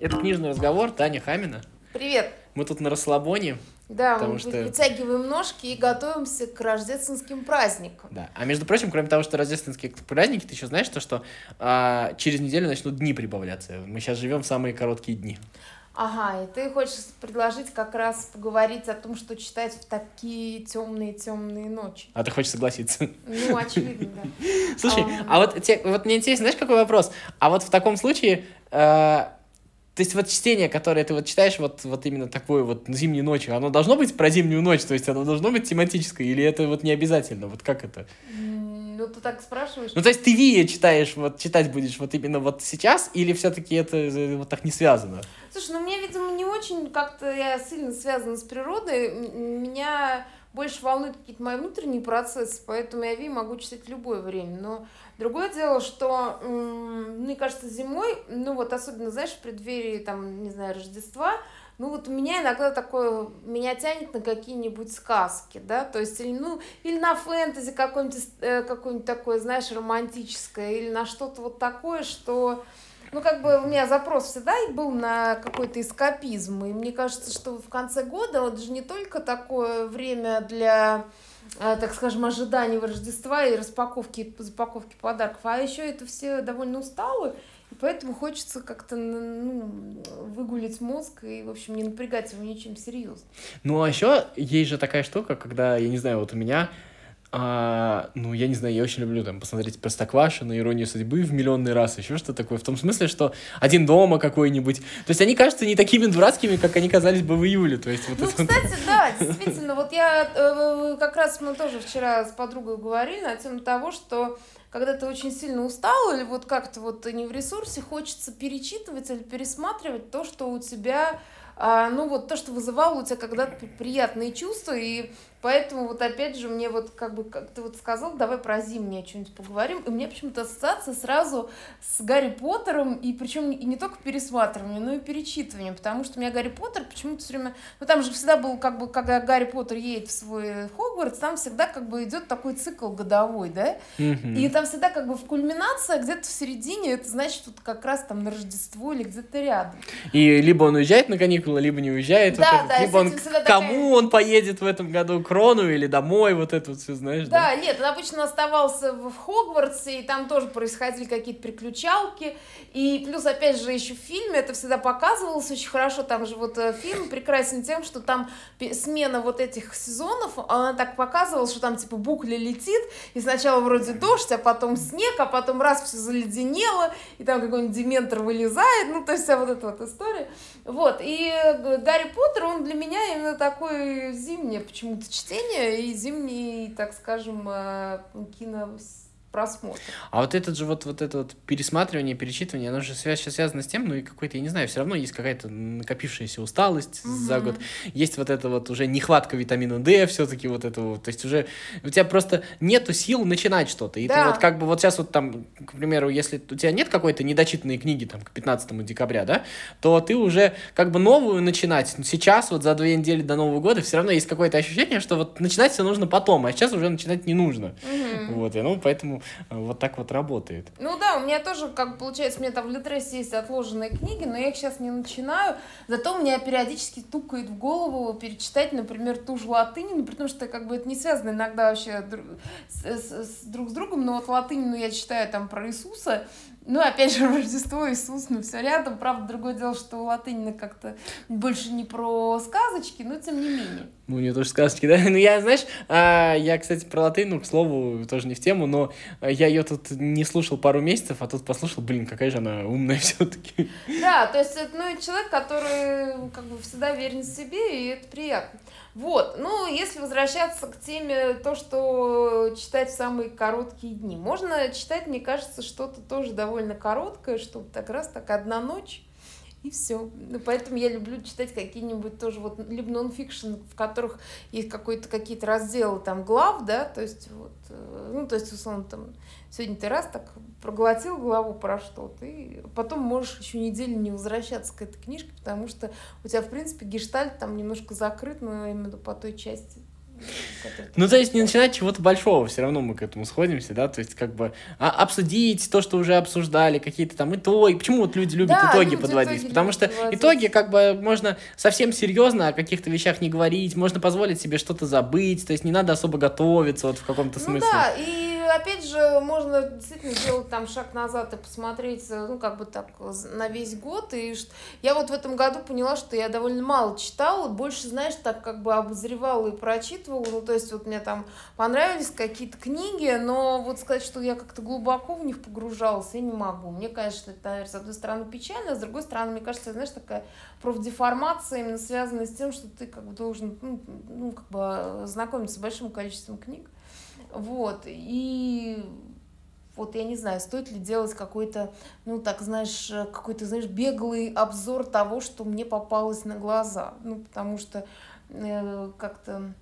Это книжный разговор, Таня Хамина. Привет. Мы тут на расслабоне. Да, мы что... вытягиваем ножки и готовимся к рождественским праздникам. Да. А между прочим, кроме того, что рождественские праздники, ты еще знаешь то, что а, через неделю начнут дни прибавляться. Мы сейчас живем в самые короткие дни. Ага, и ты хочешь предложить как раз поговорить о том, что читать в такие темные темные ночи. А ты хочешь согласиться? Ну, очевидно, да. Слушай, а, вот, вот мне интересно, знаешь, какой вопрос? А вот в таком случае, э, то есть вот чтение, которое ты вот читаешь вот, вот именно такое вот зимней ночью, оно должно быть про зимнюю ночь, то есть оно должно быть тематическое, или это вот не обязательно? Вот как это? Ну, ты так спрашиваешь. Ну, то есть ты Вия читаешь, вот читать будешь вот именно вот сейчас, или все-таки это э, вот так не связано? Слушай, ну мне, видимо, не очень как-то я сильно связана с природой. Меня больше волнуют какие-то мои внутренние процессы, поэтому я Ви могу читать в любое время. Но другое дело, что, мне кажется, зимой, ну вот особенно, знаешь, в преддверии, там, не знаю, Рождества, ну вот у меня иногда такое, меня тянет на какие-нибудь сказки, да, то есть, или, ну, или на фэнтези какое-нибудь, э, какое-нибудь такое, знаешь, романтическое, или на что-то вот такое, что, ну, как бы у меня запрос всегда был на какой-то эскапизм, и мне кажется, что в конце года вот же не только такое время для так скажем, ожиданий Рождества и распаковки, запаковки подарков, а еще это все довольно усталые, Поэтому хочется как-то ну, выгулить мозг и, в общем, не напрягать его ничем серьезным. Ну, а еще есть же такая штука, когда, я не знаю, вот у меня а, ну, я не знаю, я очень люблю там посмотреть Простоквашино, Иронию судьбы в миллионный раз, еще что такое. В том смысле, что один дома какой-нибудь. То есть они кажутся не такими дурацкими, как они казались бы в июле. То есть, вот ну, это кстати, да, действительно, вот я э, как раз мы тоже вчера с подругой говорили на тему того, что когда ты очень сильно устал или вот как-то вот не в ресурсе, хочется перечитывать или пересматривать то, что у тебя ну вот то, что вызывало у тебя когда-то приятные чувства, и Поэтому вот опять же мне вот как бы, как ты вот сказал, давай про зимнее что-нибудь поговорим. И мне почему-то ассоциация сразу с Гарри Поттером, и причем и не только пересматриванием, но и перечитыванием, потому что у меня Гарри Поттер почему-то все время... Ну там же всегда был как бы, когда Гарри Поттер едет в свой Хогвартс, там всегда как бы идет такой цикл годовой, да? Mm-hmm. И там всегда как бы в кульминация где-то в середине, это значит вот как раз там на Рождество или где-то рядом. И либо он уезжает на каникулы, либо не уезжает. Да, вот да, либо он к кому он поедет в этом году, крону или домой, вот это вот все, знаешь, да? Да, нет, он обычно оставался в Хогвартсе, и там тоже происходили какие-то приключалки, и плюс, опять же, еще в фильме это всегда показывалось очень хорошо, там же вот э, фильм прекрасен тем, что там смена вот этих сезонов, она так показывала, что там типа букля летит, и сначала вроде дождь, а потом снег, а потом раз все заледенело, и там какой-нибудь дементор вылезает, ну, то есть вся вот эта вот история. Вот, и Гарри Поттер, он для меня именно такой зимний почему-то чтение и зимний, так скажем, э, кино просмотр. А вот этот же вот, вот это вот пересматривание, перечитывание, оно же связь, связано с тем, ну и какой-то, я не знаю, все равно есть какая-то накопившаяся усталость угу. за год, есть вот это вот уже нехватка витамина D все-таки вот это вот, то есть уже у тебя просто нету сил начинать что-то, и да. ты вот как бы вот сейчас вот там, к примеру, если у тебя нет какой-то недочитанной книги там к 15 декабря, да, то ты уже как бы новую начинать сейчас вот за две недели до Нового года все равно есть какое-то ощущение, что вот начинать все нужно потом, а сейчас уже начинать не нужно, угу. вот, и ну поэтому вот так вот работает. Ну да, у меня тоже, как получается, у меня там в Литресе есть отложенные книги, но я их сейчас не начинаю, зато у меня периодически тукает в голову перечитать, например, ту же латынину, потому что как бы это не связано иногда вообще с, с, с друг с другом, но вот латынину я читаю там про Иисуса, ну, опять же, Рождество, Иисус, ну, все рядом. Правда, другое дело, что латынина как-то больше не про сказочки, но тем не менее. Ну, не то, что сказочки, да? Ну, я, знаешь, а, я, кстати, про латынь, к слову, тоже не в тему, но я ее тут не слушал пару месяцев, а тут послушал, блин, какая же она умная все-таки. Да, то есть это, ну, человек, который как бы всегда верен себе, и это приятно. Вот, ну, если возвращаться к теме то, что читать в самые короткие дни. Можно читать, мне кажется, что-то тоже довольно короткое, чтобы так раз так одна ночь и все. Ну, поэтому я люблю читать какие-нибудь тоже вот либо нонфикшн, в которых есть какой-то какие-то разделы там глав, да, то есть вот, э, ну, то есть, условно, там, сегодня ты раз так проглотил главу про что-то, и потом можешь еще неделю не возвращаться к этой книжке, потому что у тебя, в принципе, гештальт там немножко закрыт, но именно по той части, Ну, то есть не начинать чего-то большого, все равно мы к этому сходимся, да, то есть как бы а, обсудить то, что уже обсуждали, какие-то там итоги. Почему вот люди любят да, итоги люди подводить? Итоги Потому что подводить. итоги как бы можно совсем серьезно о каких-то вещах не говорить, можно позволить себе что-то забыть, то есть не надо особо готовиться вот в каком-то ну смысле. Да, и опять же можно действительно сделать там шаг назад и посмотреть, ну как бы так на весь год. И я вот в этом году поняла, что я довольно мало читала, больше, знаешь, так как бы обозревала и прочитывала. Ну то есть вот мне там понравились какие-то книги, но вот сказать, что я как-то глубоко в них погружалась, я не могу. Мне, конечно, это, наверное, с одной стороны печально, а с другой стороны, мне кажется, знаешь, такая профдеформация именно связана с тем, что ты как бы должен, ну, ну как бы знакомиться с большим количеством книг. Вот, и вот я не знаю, стоит ли делать какой-то, ну так, знаешь, какой-то, знаешь, беглый обзор того, что мне попалось на глаза. Ну, потому что э, как-то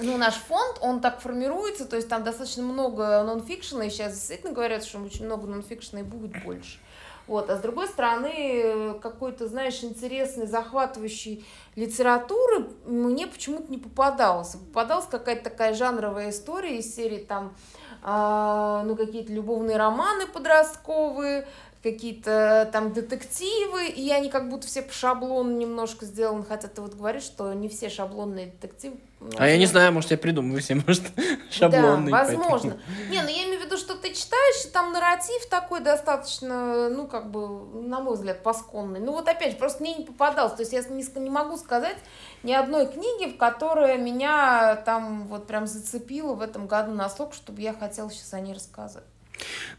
ну, наш фонд, он так формируется, то есть там достаточно много нонфикшена, и сейчас действительно говорят, что очень много нонфикшена и будет больше. Вот. А с другой стороны, какой-то, знаешь, интересный, захватывающий литературы мне почему-то не попадалось. Попадалась какая-то такая жанровая история из серии там, э, ну, какие-то любовные романы подростковые, какие-то там детективы, и они как будто все по шаблону немножко сделаны, хотя ты вот говоришь, что не все шаблонные детективы а я не знаю, может, я придумаю все, может, шаблонный. Да, возможно. Не, ну я имею в виду, что ты читаешь, и там нарратив такой достаточно, ну, как бы, на мой взгляд, пасконный. Ну, вот опять же, просто мне не попадалось. То есть я не, не могу сказать ни одной книги, в которой меня там вот прям зацепило в этом году настолько, чтобы я хотела сейчас о ней рассказать.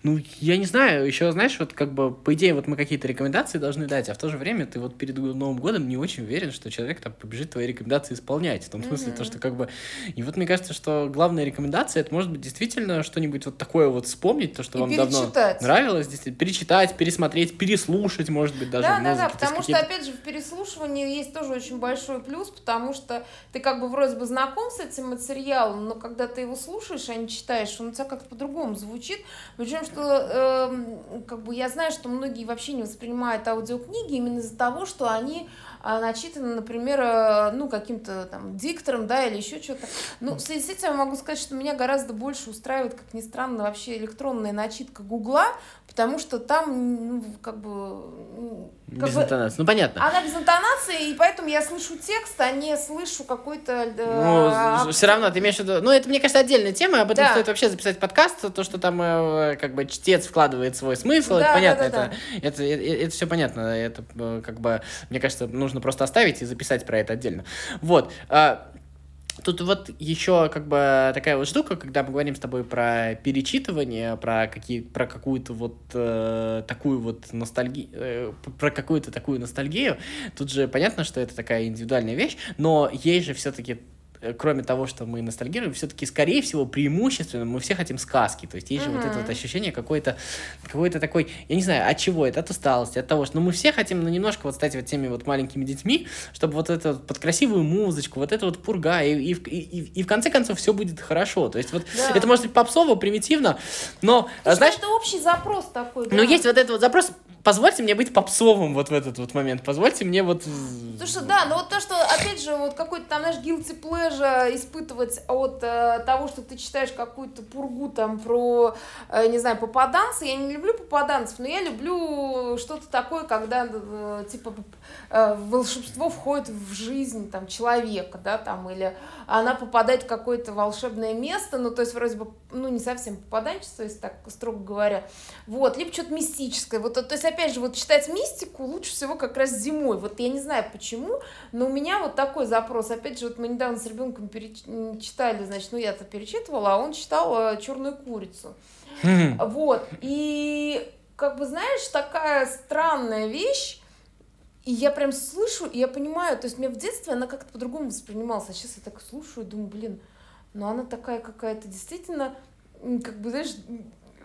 Ну, я не знаю, еще, знаешь, вот как бы, по идее, вот мы какие-то рекомендации должны дать, а в то же время ты вот перед Новым годом не очень уверен, что человек там побежит твои рекомендации исполнять. В том смысле, mm-hmm. то, что как бы... И вот мне кажется, что главная рекомендация, это может быть действительно что-нибудь вот такое вот вспомнить, то, что и вам давно нравилось, действительно, перечитать, пересмотреть, переслушать, может быть, даже Да, да, да, потому что, опять же, в переслушивании есть тоже очень большой плюс, потому что ты как бы вроде бы знаком с этим материалом, но когда ты его слушаешь, а не читаешь, он у тебя как-то по-другому звучит, причем, что э, как бы я знаю, что многие вообще не воспринимают аудиокниги именно из-за того, что они а, начитаны, например, э, ну, каким-то там диктором, да, или еще что-то. Ну, в связи с этим я могу сказать, что меня гораздо больше устраивает, как ни странно, вообще электронная начитка Гугла, потому что там, ну, как бы... Как без бы, интонации, ну, понятно. Она без интонации, и поэтому я слышу текст, а не слышу какой-то... Э, ну, все равно, ты имеешь в виду... Ну, это, мне кажется, отдельная тема, об этом да. стоит вообще записать подкаст, то, что там, э, как бы, чтец вкладывает свой смысл, да, это понятно, да, да, это, да. Это, это, это, это все понятно, это, э, как бы, мне кажется, нужно просто оставить и записать про это отдельно. Вот. А, Тут вот еще как бы такая вот штука, когда мы говорим с тобой про перечитывание, про какие, про какую-то вот э, такую вот ностальгию, э, про какую-то такую ностальгию. Тут же понятно, что это такая индивидуальная вещь, но есть же все-таки кроме того, что мы ностальгируем, все-таки, скорее всего, преимущественно мы все хотим сказки. То есть есть же uh-huh. вот это вот ощущение какой-то, какой-то такой, я не знаю, от чего это, от усталости, от того, что ну, мы все хотим ну, немножко вот стать вот теми вот маленькими детьми, чтобы вот это вот под красивую музычку, вот это вот пурга, и, и, и, и в конце концов все будет хорошо. То есть вот да. это может быть попсово, примитивно, но, Слушай, знаешь... Это общий запрос такой, да? Но есть вот этот вот запрос, позвольте мне быть попсовым вот в этот вот момент, позвольте мне вот... Слушай, да, но вот то, что, опять же, вот какой-то там, знаешь, guilty pleasure испытывать от э, того, что ты читаешь какую-то пургу там про, э, не знаю, попаданца, я не люблю попаданцев, но я люблю что-то такое, когда, э, типа, э, волшебство входит в жизнь там человека, да, там, или она попадает в какое-то волшебное место, ну, то есть, вроде бы, ну, не совсем попаданчество, если так строго говоря, вот, либо что-то мистическое, вот, то есть, опять же, вот читать мистику лучше всего как раз зимой. Вот я не знаю почему, но у меня вот такой запрос. Опять же, вот мы недавно с ребенком перечитали, значит, ну я-то перечитывала, а он читал э, черную курицу. Вот. И как бы, знаешь, такая странная вещь, и я прям слышу, и я понимаю, то есть мне в детстве она как-то по-другому воспринималась, а сейчас я так слушаю и думаю, блин, ну она такая какая-то действительно, как бы, знаешь,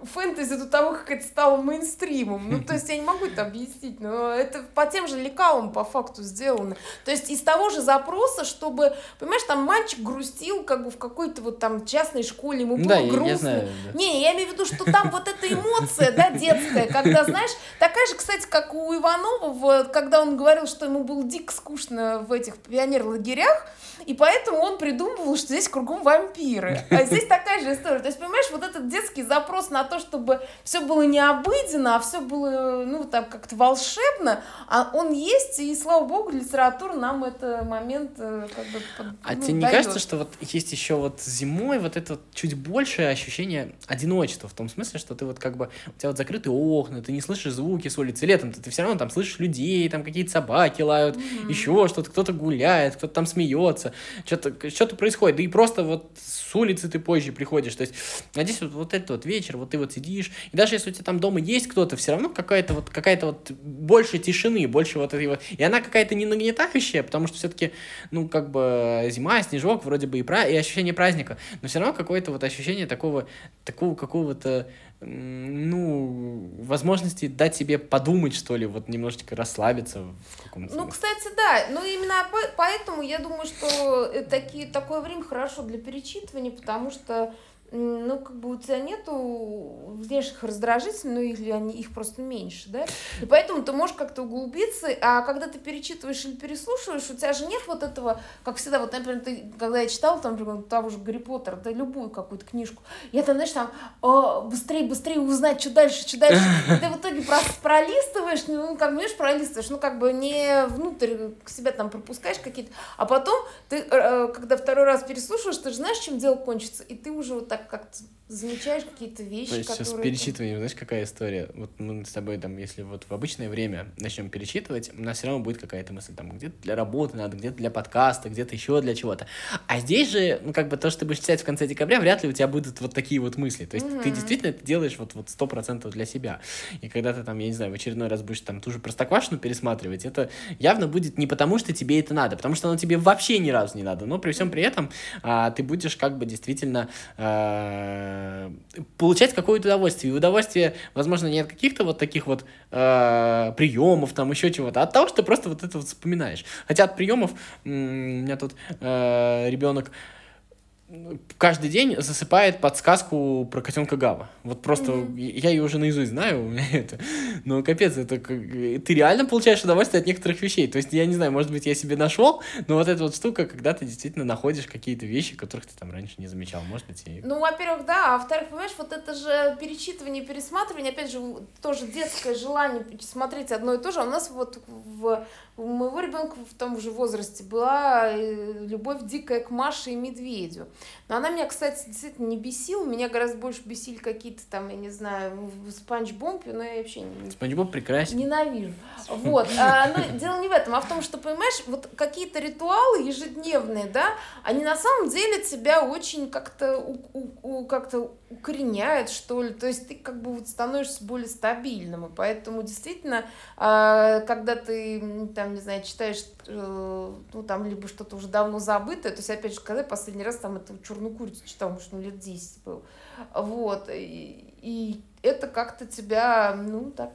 фэнтези до того, как это стало мейнстримом. Ну, то есть я не могу это объяснить, но это по тем же лекалам по факту сделано. То есть из того же запроса, чтобы, понимаешь, там мальчик грустил как бы в какой-то вот там частной школе, ему было Да, я- грустно. я знаю, да. Не, я имею в виду, что там вот эта эмоция, да, детская, когда, знаешь, такая же, кстати, как у Иванова, когда он говорил, что ему было дико скучно в этих пионер-лагерях, и поэтому он придумывал, что здесь кругом вампиры. А здесь такая же история. То есть, понимаешь, вот этот детский запрос на то, чтобы все было не обыденно, а все было, ну, там, как-то волшебно, а он есть, и, слава богу, литература нам этот момент э, как бы под- А ну, тебе не даёт. кажется, что вот есть еще вот зимой вот это вот чуть большее ощущение одиночества, в том смысле, что ты вот как бы, у тебя вот закрытые окна, ты не слышишь звуки с улицы, летом-то ты все равно там слышишь людей, там какие-то собаки лают, еще что-то, кто-то гуляет, кто-то там смеется, что-то что происходит, да и просто вот с улицы ты позже приходишь, то есть, а здесь вот, вот этот вот вечер, вот ты вот сидишь, и даже если у тебя там дома есть кто-то, все равно какая-то вот, какая-то вот больше тишины, больше вот этой вот, и она какая-то не нагнетающая, потому что все-таки, ну, как бы зима, снежок, вроде бы и, пра- и ощущение праздника, но все равно какое-то вот ощущение такого, такого какого-то, ну, возможности дать себе подумать, что ли, вот немножечко расслабиться в каком-то Ну, кстати, да. Ну, именно по- поэтому я думаю, что э, такие, такое время хорошо для перечитывания, потому что ну, как бы у тебя нету внешних раздражителей, ну, или они, их просто меньше, да, и поэтому ты можешь как-то углубиться, а когда ты перечитываешь или переслушиваешь, у тебя же нет вот этого, как всегда, вот, например, ты, когда я читала, там, например, того же Гарри Поттера, да, любую какую-то книжку, я там, знаешь, там, «О, быстрее, быстрее узнать, что дальше, что дальше, и ты в итоге прос- пролистываешь, ну, как, знаешь, пролистываешь, ну, как бы не внутрь к себя там пропускаешь какие-то, а потом ты, э, когда второй раз переслушиваешь, ты же знаешь, чем дело кончится, и ты уже вот так как-то замечаешь какие-то вещи, То есть сейчас которые... перечитыванием, знаешь, какая история? Вот мы с тобой там, если вот в обычное время начнем перечитывать, у нас все равно будет какая-то мысль, там, где-то для работы надо, где-то для подкаста, где-то еще для чего-то. А здесь же, ну, как бы то, что ты будешь читать в конце декабря, вряд ли у тебя будут вот такие вот мысли. То есть ты Мгм. действительно это делаешь вот вот сто процентов для себя. И когда ты там, я не знаю, в очередной раз будешь там ту же Простоквашину пересматривать, это явно будет не потому, что тебе это надо, потому что оно тебе вообще ни разу не надо. Но при всем при этом а, ты будешь как бы действительно а, получать какое-то удовольствие. И удовольствие, возможно, не от каких-то вот таких вот а, приемов, там еще чего-то, а от того, что просто вот это вот вспоминаешь. Хотя от приемов у меня тут ребенок каждый день засыпает подсказку про котенка Гава. Вот просто Мгм. я ее уже наизусть знаю, у меня это. Но капец, это как- ты реально получаешь удовольствие от некоторых вещей. То есть, я не знаю, может быть, я себе нашел, но вот эта вот штука, когда ты действительно находишь какие-то вещи, которых ты там раньше не замечал. Может быть, и... Ну, во-первых, да, а во-вторых, понимаешь, вот это же перечитывание, пересматривание, опять же, тоже детское желание смотреть одно и то же. А у нас вот в, у моего ребенка в том же возрасте была э, любовь дикая к Маше и Медведю. Но она меня, кстати, действительно не бесила. Меня гораздо больше бесили какие-то там, я не знаю, Спанч Бомбе, но я вообще не, Спанч Боб прекрасен. Ненавижу. Вот. А, но дело не в этом, а в том, что, понимаешь, вот какие-то ритуалы ежедневные, да, они на самом деле тебя очень как-то у- у- у- как-то укореняют, что ли. То есть ты как бы вот становишься более стабильным. И поэтому действительно, а, когда ты, м, там, не знаю, читаешь, э, ну, там, либо что-то уже давно забытое, то есть, опять же, когда я последний раз там эту черную курицу читал, может, ну, лет 10 был. Вот. И, и это как-то тебя, ну, так,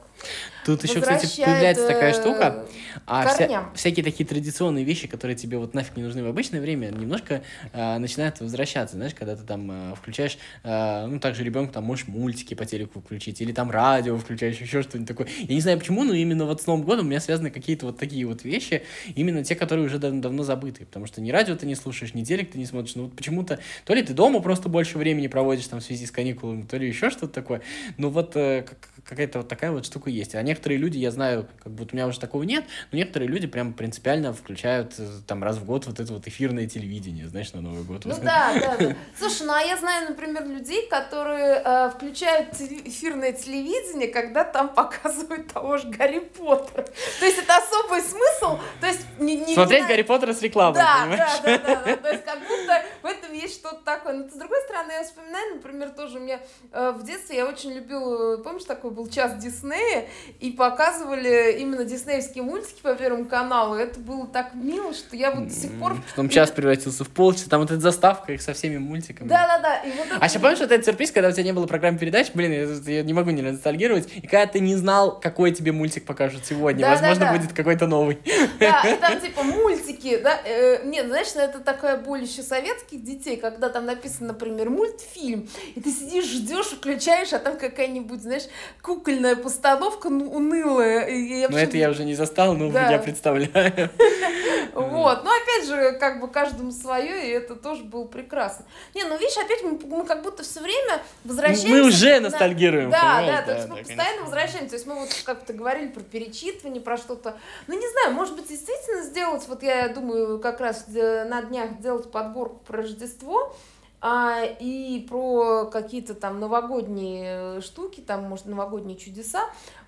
Тут еще, кстати, появляется такая э, штука. А вся- всякие такие традиционные вещи, которые тебе вот нафиг не нужны в обычное время, немножко а, начинают возвращаться. Знаешь, когда ты там а, включаешь, а, ну, также ребенку там можешь мультики по телеку включить, или там радио включаешь, еще что-нибудь такое. Я не знаю почему, но именно вот с Новым годом у меня связаны какие-то вот такие вот вещи, именно те, которые уже дав- давно забыты. Потому что ни радио ты не слушаешь, ни телек ты не смотришь. Ну, вот почему-то то ли ты дома просто больше времени проводишь там в связи с каникулами, то ли еще что-то такое. Ну, вот э, как- какая-то вот такая вот штука есть. А некоторые люди, я знаю, как будто у меня уже такого нет, но некоторые люди прям принципиально включают э, там раз в год вот это вот эфирное телевидение, знаешь, на Новый год. Ну да, да, да. Слушай, ну а я знаю, например, людей, которые э, включают эфирное телевидение, когда там показывают того же Гарри Поттера. То есть это особый смысл. То есть не, не Смотреть знаю- Гарри Поттера с рекламой, Да, понимаешь? да, да, да, да. То есть как будто в этом есть что-то такое. Но с другой стороны, я вспоминаю, например, например, тоже у меня э, в детстве я очень любила, помнишь, такой был час Диснея, и показывали именно диснеевские мультики по Первому каналу. Это было так мило, что я вот до сих пор... Потом час превратился в полчаса, там вот эта заставка их со всеми мультиками. Да-да-да. Вот это... А еще помнишь вот этот сюрприз, когда у тебя не было программы передач? Блин, я, я не могу не ностальгировать. И когда ты не знал, какой тебе мультик покажут сегодня, да, возможно, да, да. будет какой-то новый. Да, и там типа мультики, да. Э, нет, знаешь, это такая боль еще советских детей, когда там написано, например, мультфильм, и ты сидишь, ждешь, включаешь, а там какая-нибудь, знаешь, кукольная постановка ну, унылая. Ну, это я уже не застал, но да. я представляю. Вот. Но опять же, как бы каждому свое, и это тоже было прекрасно. Не, ну видишь, опять мы, мы как будто все время возвращаемся. Мы уже ностальгируем. Да, да, то есть мы постоянно возвращаемся. То есть мы вот как-то говорили про перечитывание, про что-то. Ну, не знаю, может быть, действительно сделать, вот я думаю, как раз на днях сделать подборку про Рождество, а, и про какие-то там новогодние штуки, там, может, новогодние чудеса.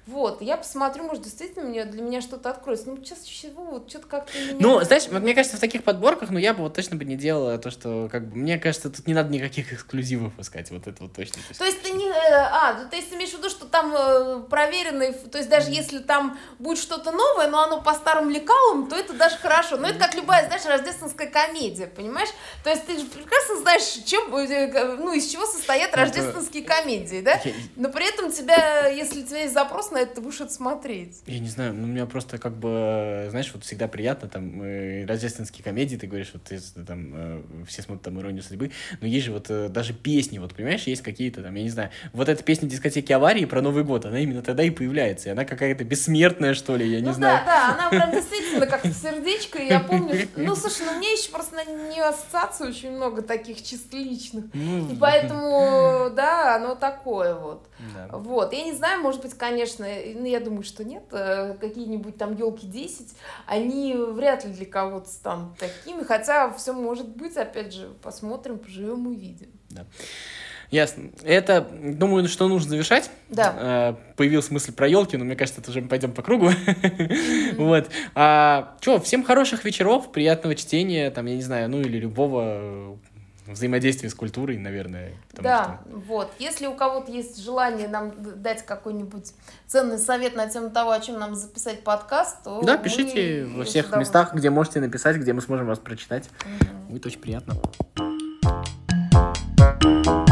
Вот, я посмотрю, может, действительно мне, для меня что-то откроется. Ну, сейчас чего, вот, что-то как-то меня... Ну, знаешь, мне кажется, в таких подборках, ну, я бы вот точно бы не делала то, что, как бы, мне кажется, тут не надо никаких эксклюзивов искать, вот это вот точно. То есть, то есть ты не... Э, а, ну, то есть ты имеешь в виду, что там э, проверенный, то есть даже mm. если там будет что-то новое, но оно по старым лекалам, то это даже хорошо. Но это как любая, знаешь, рождественская комедия, понимаешь? То есть ты же прекрасно знаешь, чем, э, ну, из чего состоят ну, рождественские комедии, да? Но при этом тебя, если у тебя есть запрос на на это будешь это смотреть? Я не знаю, ну, у меня просто как бы, знаешь, вот всегда приятно, там, э, рождественские комедии, ты говоришь, вот ты, там, э, все смотрят там «Иронию судьбы», но есть же вот э, даже песни, вот, понимаешь, есть какие-то там, я не знаю, вот эта песня дискотеки аварии про Новый год, она именно тогда и появляется, и она какая-то бессмертная, что ли, я не ну, знаю. да, да, она прям действительно как сердечко, и я помню, ну, слушай, ну, мне еще просто на нее ассоциаций очень много таких чисто личных, ну, и поэтому, да, оно такое вот. Да. Вот, я не знаю, может быть, конечно, ну, я думаю, что нет, э, какие-нибудь там елки 10, они вряд ли для кого-то станут такими, хотя все может быть, опять же, посмотрим, поживем, увидим. Да. Ясно. Это, думаю, что нужно завершать. Да. Э, появилась мысль про елки, но мне кажется, это уже мы пойдем по кругу. Вот. А, что, всем хороших вечеров, приятного чтения, там, я не знаю, ну или любого взаимодействие с культурой, наверное. Да, что... вот. Если у кого-то есть желание нам дать какой-нибудь ценный совет на тему того, о чем нам записать подкаст, то Да, пишите во всех местах, где можете написать, где мы сможем вас прочитать. Угу. Будет очень приятно. thank you